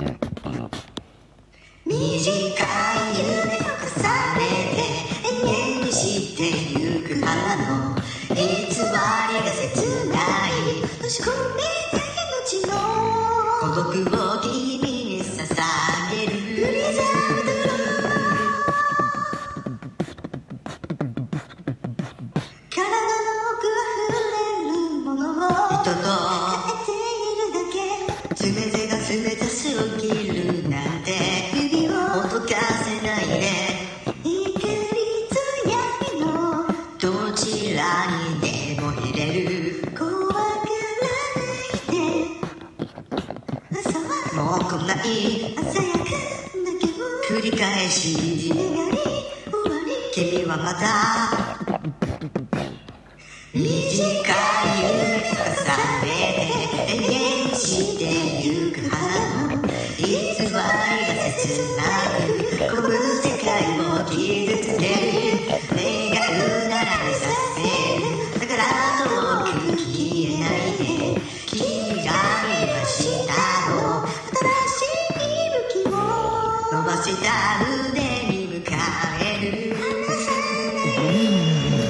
い夢を重ねて延々にしてゆく花の偽りが切ない閉じ込めた命の孤独を君に捧げるブリザード体の奥あふれるものを人と。変えているだけ。全てが冷たすぎるなんて指をほどかせないで光と闇のどちらにでも入れる。怖がらないで。朝はもう来ない鮮やかだけど繰り返し願い終わり君はまた短い夢重ねて延々してゆく花の切なこの世界を傷つける願うならさせだから遠く消えないで着替えましたの新しい息吹を伸ばした腕に迎える離さない